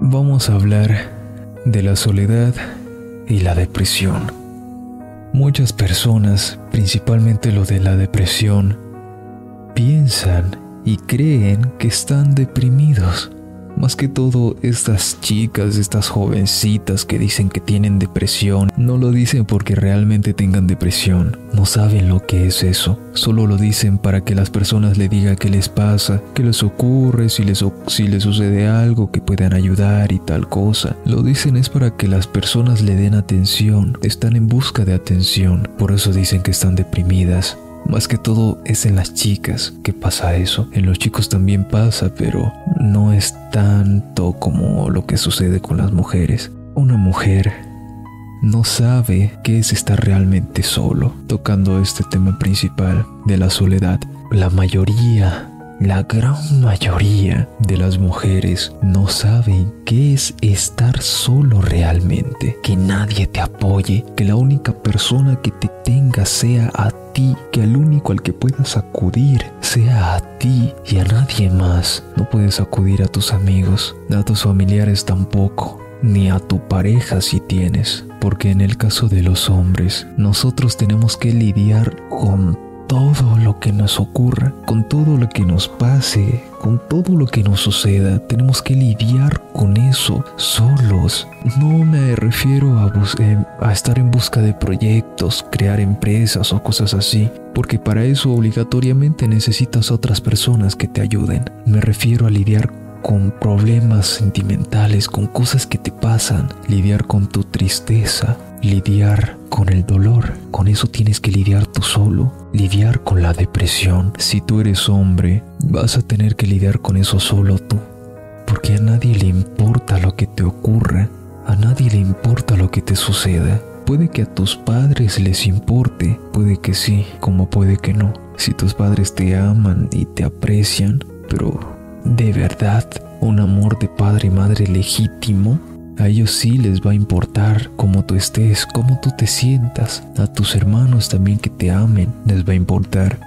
vamos a hablar de la soledad y la depresión. Muchas personas, principalmente lo de la depresión, piensan y creen que están deprimidos más que todo, estas chicas, estas jovencitas que dicen que tienen depresión, no lo dicen porque realmente tengan depresión. No saben lo que es eso. Solo lo dicen para que las personas le digan qué les pasa, qué les ocurre, si les, si les sucede algo, que puedan ayudar y tal cosa. Lo dicen es para que las personas le den atención. Están en busca de atención. Por eso dicen que están deprimidas. Más que todo es en las chicas que pasa eso. En los chicos también pasa, pero no es tanto como lo que sucede con las mujeres. Una mujer no sabe qué es estar realmente solo, tocando este tema principal de la soledad. La mayoría la gran mayoría de las mujeres no saben qué es estar solo realmente, que nadie te apoye, que la única persona que te tenga sea a ti, que único al que puedas acudir sea a ti y a nadie más. No puedes acudir a tus amigos, a tus familiares tampoco, ni a tu pareja si tienes, porque en el caso de los hombres, nosotros tenemos que lidiar con todo lo que nos ocurra, con todo lo que nos pase, con todo lo que nos suceda, tenemos que lidiar con eso solos. No me refiero a, eh, estar en busca de proyectos, crear empresas o cosas así, porque para eso obligatoriamente necesitas otras personas que te ayuden. Me refiero a lidiar con problemas sentimentales, con cosas que te pasan, lidiar con tu tristeza, lidiar con el dolor. Con eso tienes que lidiar tú solo, lidiar con la depresión. Si tú eres hombre, vas a tener que lidiar con eso solo tú. Porque a nadie le importa lo que te ocurra, a nadie le importa lo que te suceda. Puede que a tus padres les importe, puede que sí, como puede que no. Si tus padres te aman y te aprecian, pero de verdad, un amor de padre y madre legítimo, a ellos sí les va a importar cómo tú estés, cómo tú te sientas. A tus hermanos también que te amen les va a importar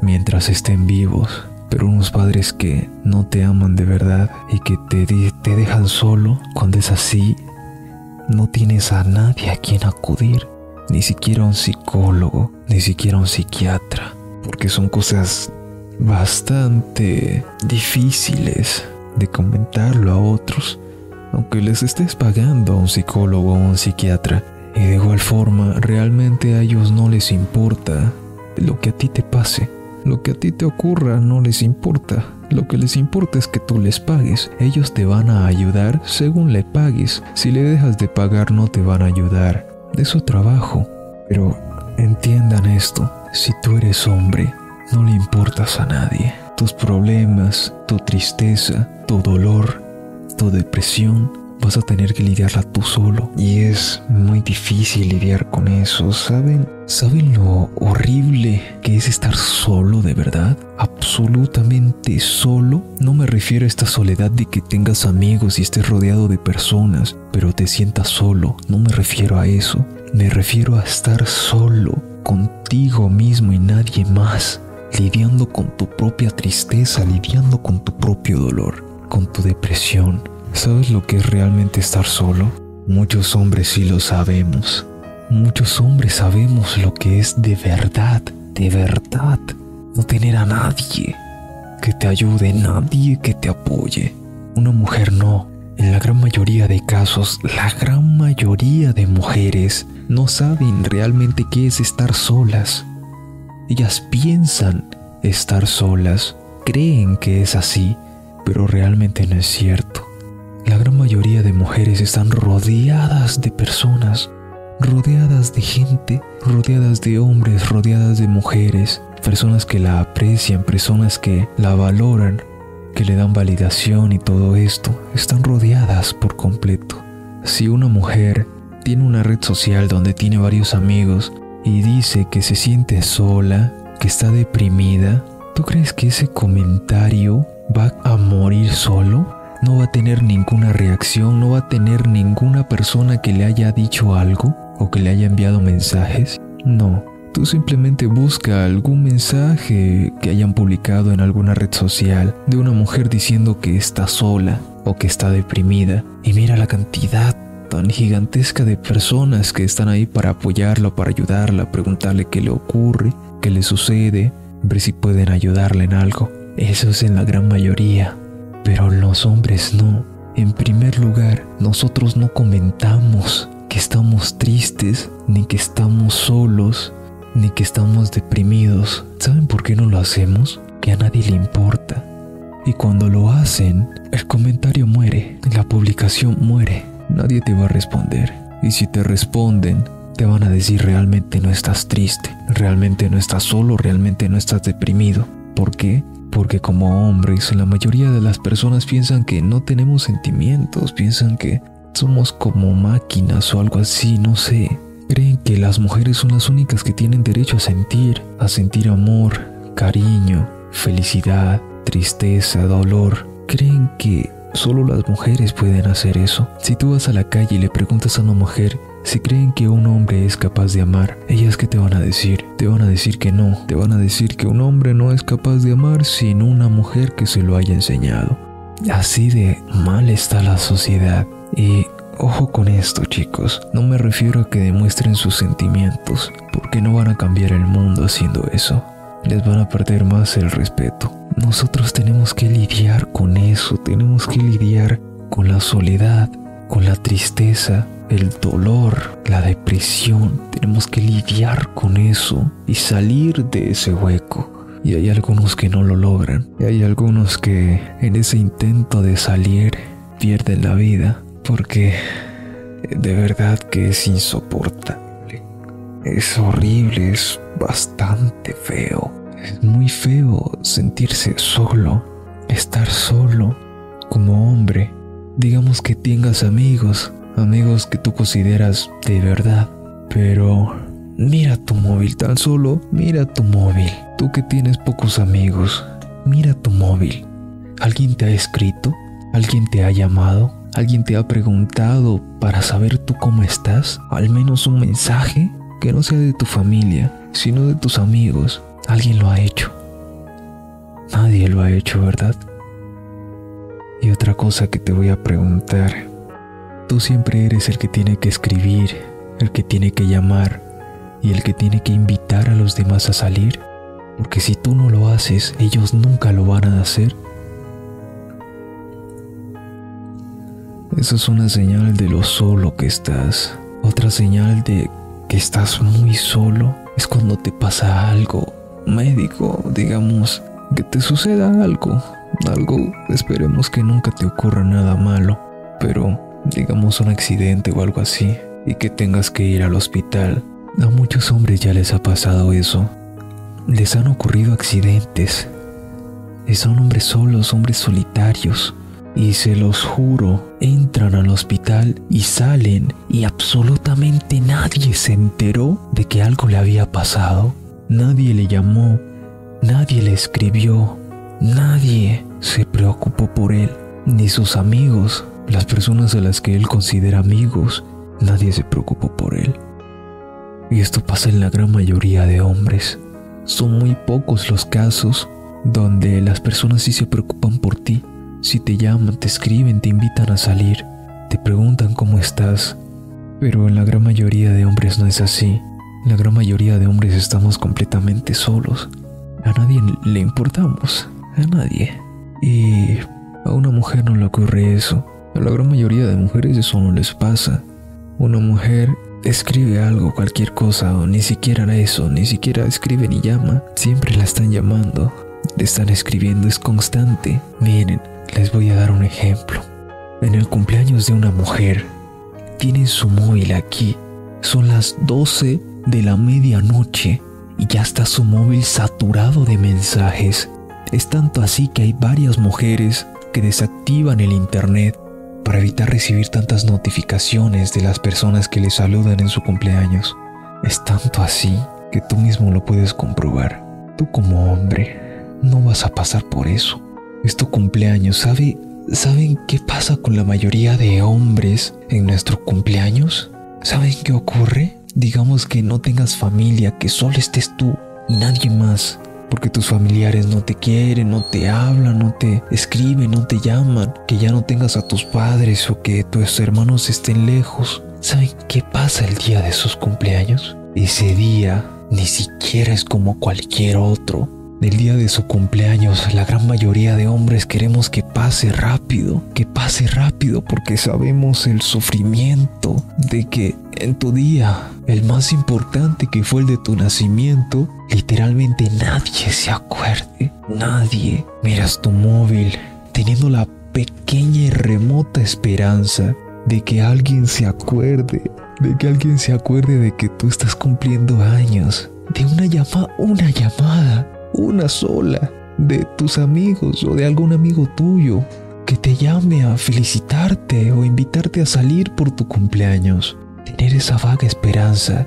mientras estén vivos. Pero unos padres que no te aman de verdad y que te, te dejan solo, cuando es así, no tienes a nadie a quien acudir, ni siquiera un psicólogo, ni siquiera un psiquiatra, porque son cosas bastante difíciles de comentarlo a otros aunque les estés pagando a un psicólogo o un psiquiatra. Y de igual forma, realmente a ellos no les importa lo que a ti te pase. Lo que a ti te ocurra no les importa. Lo que les importa es que tú les pagues. Ellos te van a ayudar según le pagues. Si le dejas de pagar no te van a ayudar. De su trabajo. Pero entiendan esto. Si tú eres hombre, no le importas a nadie. Tus problemas, tu tristeza, tu dolor, tu depresión, vas a tener que lidiarla tú solo. Y es muy difícil lidiar con eso, ¿saben? ¿Saben lo horrible que es estar solo de verdad? Absolutamente solo. No me refiero a esta soledad de que tengas amigos y estés rodeado de personas, pero te sientas solo. No me refiero a eso. Me refiero a estar solo, contigo mismo y nadie más, lidiando con tu propia tristeza, lidiando con tu propio dolor con tu depresión. ¿Sabes lo que es realmente estar solo? Muchos hombres sí lo sabemos. Muchos hombres sabemos lo que es de verdad, de verdad, no tener a nadie que te ayude, nadie que te apoye. Una mujer no. En la gran mayoría de casos, la gran mayoría de mujeres no saben realmente qué es estar solas. Ellas piensan estar solas, creen que es así, pero realmente no es cierto. La gran mayoría de mujeres están rodeadas de personas, rodeadas de gente, rodeadas de hombres, rodeadas de mujeres, personas que la aprecian, personas que la valoran, que le dan validación y todo esto, están rodeadas por completo. Si una mujer tiene una red social donde tiene varios amigos y dice que se siente sola, que está deprimida, ¿tú crees que ese comentario va a morir solo, no va a tener ninguna reacción, no va a tener ninguna persona que le haya dicho algo o que le haya enviado mensajes. No, Tú simplemente busca algún mensaje que hayan publicado en alguna red social de una mujer diciendo que está sola o que está deprimida y mira la cantidad tan gigantesca de personas que están ahí para apoyarla, para ayudarla, preguntarle qué le ocurre, qué le sucede, ver si pueden ayudarle en algo. Eso es en la gran mayoría, pero los hombres no. En primer lugar, nosotros no comentamos que estamos tristes, ni que estamos solos, ni que estamos deprimidos. ¿Saben por qué no lo hacemos? Que a nadie le importa. Y cuando lo hacen, el comentario muere, la publicación muere. Nadie te va a responder. Y si te responden, te van a decir realmente no estás triste, realmente no estás solo, realmente no estás deprimido. ¿Por qué? Porque como hombres, la mayoría de las personas piensan que no tenemos sentimientos, piensan que somos como máquinas o algo así, no sé. Creen que las mujeres son las únicas que tienen derecho a sentir, a sentir amor, cariño, felicidad, tristeza, dolor. Creen que solo las mujeres pueden hacer eso. Si tú vas a la calle y le preguntas a una mujer si creen que un hombre es capaz de amar, ellas qué te van a decir? Te van a decir que no, te van a decir que un hombre no es capaz de amar sin una mujer que se lo haya enseñado. Así de mal está la sociedad. Y Ojo con esto, chicos. No me refiero a que demuestren sus sentimientos, porque no van a cambiar el mundo haciendo eso. Les van a perder más el respeto. Nosotros tenemos que lidiar con eso, tenemos que lidiar con la soledad, con la tristeza, el dolor, la depresión. Tenemos que lidiar con eso y salir de ese hueco. Y hay algunos que no lo logran. Y hay algunos que en ese intento de salir pierden la vida porque de verdad que es insoportable. Es horrible, es bastante feo. Es muy feo sentirse solo, estar solo como hombre. Digamos que tengas amigos, amigos que tú consideras de verdad, pero mira tu móvil tan solo, mira tu móvil. Tú que tienes pocos amigos, mira tu móvil. ¿Alguien te ha escrito? ¿Alguien te ha llamado? ¿Alguien te ha preguntado para saber tú cómo estás? Al menos un mensaje que no sea de tu familia, sino de tus amigos. Alguien lo ha hecho. Nadie lo ha hecho, ¿verdad? Y otra cosa que te voy a preguntar. Tú siempre eres el que tiene que escribir, el que tiene que llamar y el que tiene que invitar a los demás a salir. Porque si tú no lo haces, ellos nunca lo van a hacer. Eso es una señal de lo solo que estás. Otra señal de que estás muy solo es cuando te pasa algo médico, digamos, que te suceda algo. Algo, esperemos que nunca te ocurra nada malo, pero digamos un accidente o algo así, y que tengas que ir al hospital. A muchos hombres ya les ha pasado eso. Les han ocurrido accidentes. Y son hombres solos, hombres solitarios, y se los juro, entran al hospital y salen y absolutamente nadie se enteró de que algo le había pasado. Nadie le llamó, nadie le escribió, nadie se preocupó por él, ni sus amigos, las personas a las que él considera amigos, nadie se preocupó por él. Y esto pasa en la gran mayoría de hombres. Son muy pocos los casos donde las personas sí se preocupan por ti si te llaman, te escriben, te invitan a salir, te preguntan cómo estás. Pero en la gran mayoría de hombres no es así. La gran mayoría de hombres estamos completamente solos. A nadie le importamos. A nadie. Y a una mujer no le ocurre eso. A la gran mayoría de mujeres eso no les pasa. Una mujer escribe algo, cualquier cosa, o ni siquiera eso, ni siquiera escribe ni llama. Siempre la están llamando. Le están escribiendo, es constante. Miren, les voy a dar un ejemplo. En el cumpleaños de una mujer, tienen su móvil aquí. Son las 12 de la medianoche y ya está su móvil saturado de mensajes. Es tanto así que hay varias mujeres que desactivan el internet para evitar recibir tantas notificaciones de las personas que le saludan en su cumpleaños. Es tanto así que tú mismo lo puedes comprobar. Tú como hombre no vas a pasar por eso es tu cumpleaños. ¿Sabe, ¿Saben qué pasa con la mayoría de hombres en nuestro cumpleaños? ¿Saben qué ocurre? digamos que no tengas familia, que solo estés tú y nadie más, porque tus familiares no te quieren, no te hablan, no te escriben, no te llaman, que ya no tengas a tus padres o que tus hermanos estén lejos. ¿Saben qué pasa el día de sus cumpleaños? Ese día ni siquiera es como cualquier otro. Del día de su cumpleaños, la gran mayoría de hombres queremos que pase rápido, que pase rápido porque sabemos el sufrimiento de que en tu día, el más importante que fue el de tu nacimiento, literalmente nadie se acuerde, nadie. Miras tu móvil teniendo la pequeña y remota esperanza de que alguien se acuerde, de que alguien se acuerde de que tú estás cumpliendo años, de una llamada, una llamada, una sola, de tus amigos o de algún amigo tuyo que te llame a felicitarte o invitarte a salir por tu cumpleaños tener esa vaga esperanza,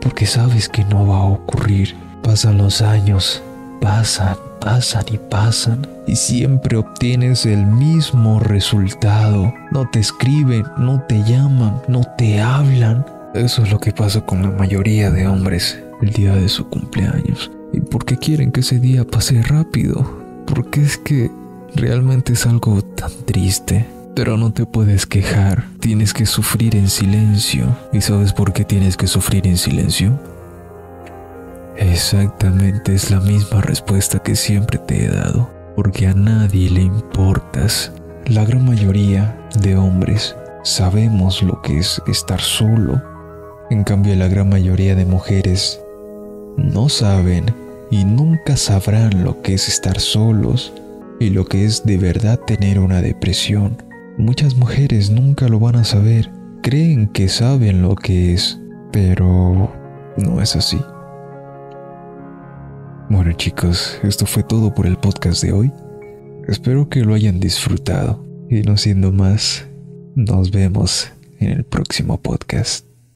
porque sabes que no va a ocurrir. Pasan los años, pasan, pasan y pasan, y siempre obtienes el mismo resultado. No te escriben, no te llaman, no te hablan. Eso es lo que pasa con la mayoría de hombres el día de su cumpleaños. ¿Y por qué quieren que ese día pase rápido? Porque es que realmente es algo tan triste. Pero no te puedes quejar, tienes que sufrir en silencio. ¿Y sabes por qué tienes que sufrir en silencio? Exactamente es la misma respuesta que siempre te he dado, porque a nadie le importas. La gran mayoría de hombres sabemos lo que es estar solo. En cambio, la gran mayoría de mujeres no saben y nunca sabrán lo que es estar solos y lo que es de verdad tener una depresión. Muchas mujeres nunca lo van a saber, creen que saben lo que es, pero no es así. Bueno chicos, esto fue todo por el podcast de hoy. Espero que lo hayan disfrutado y no siendo más, nos vemos en el próximo podcast.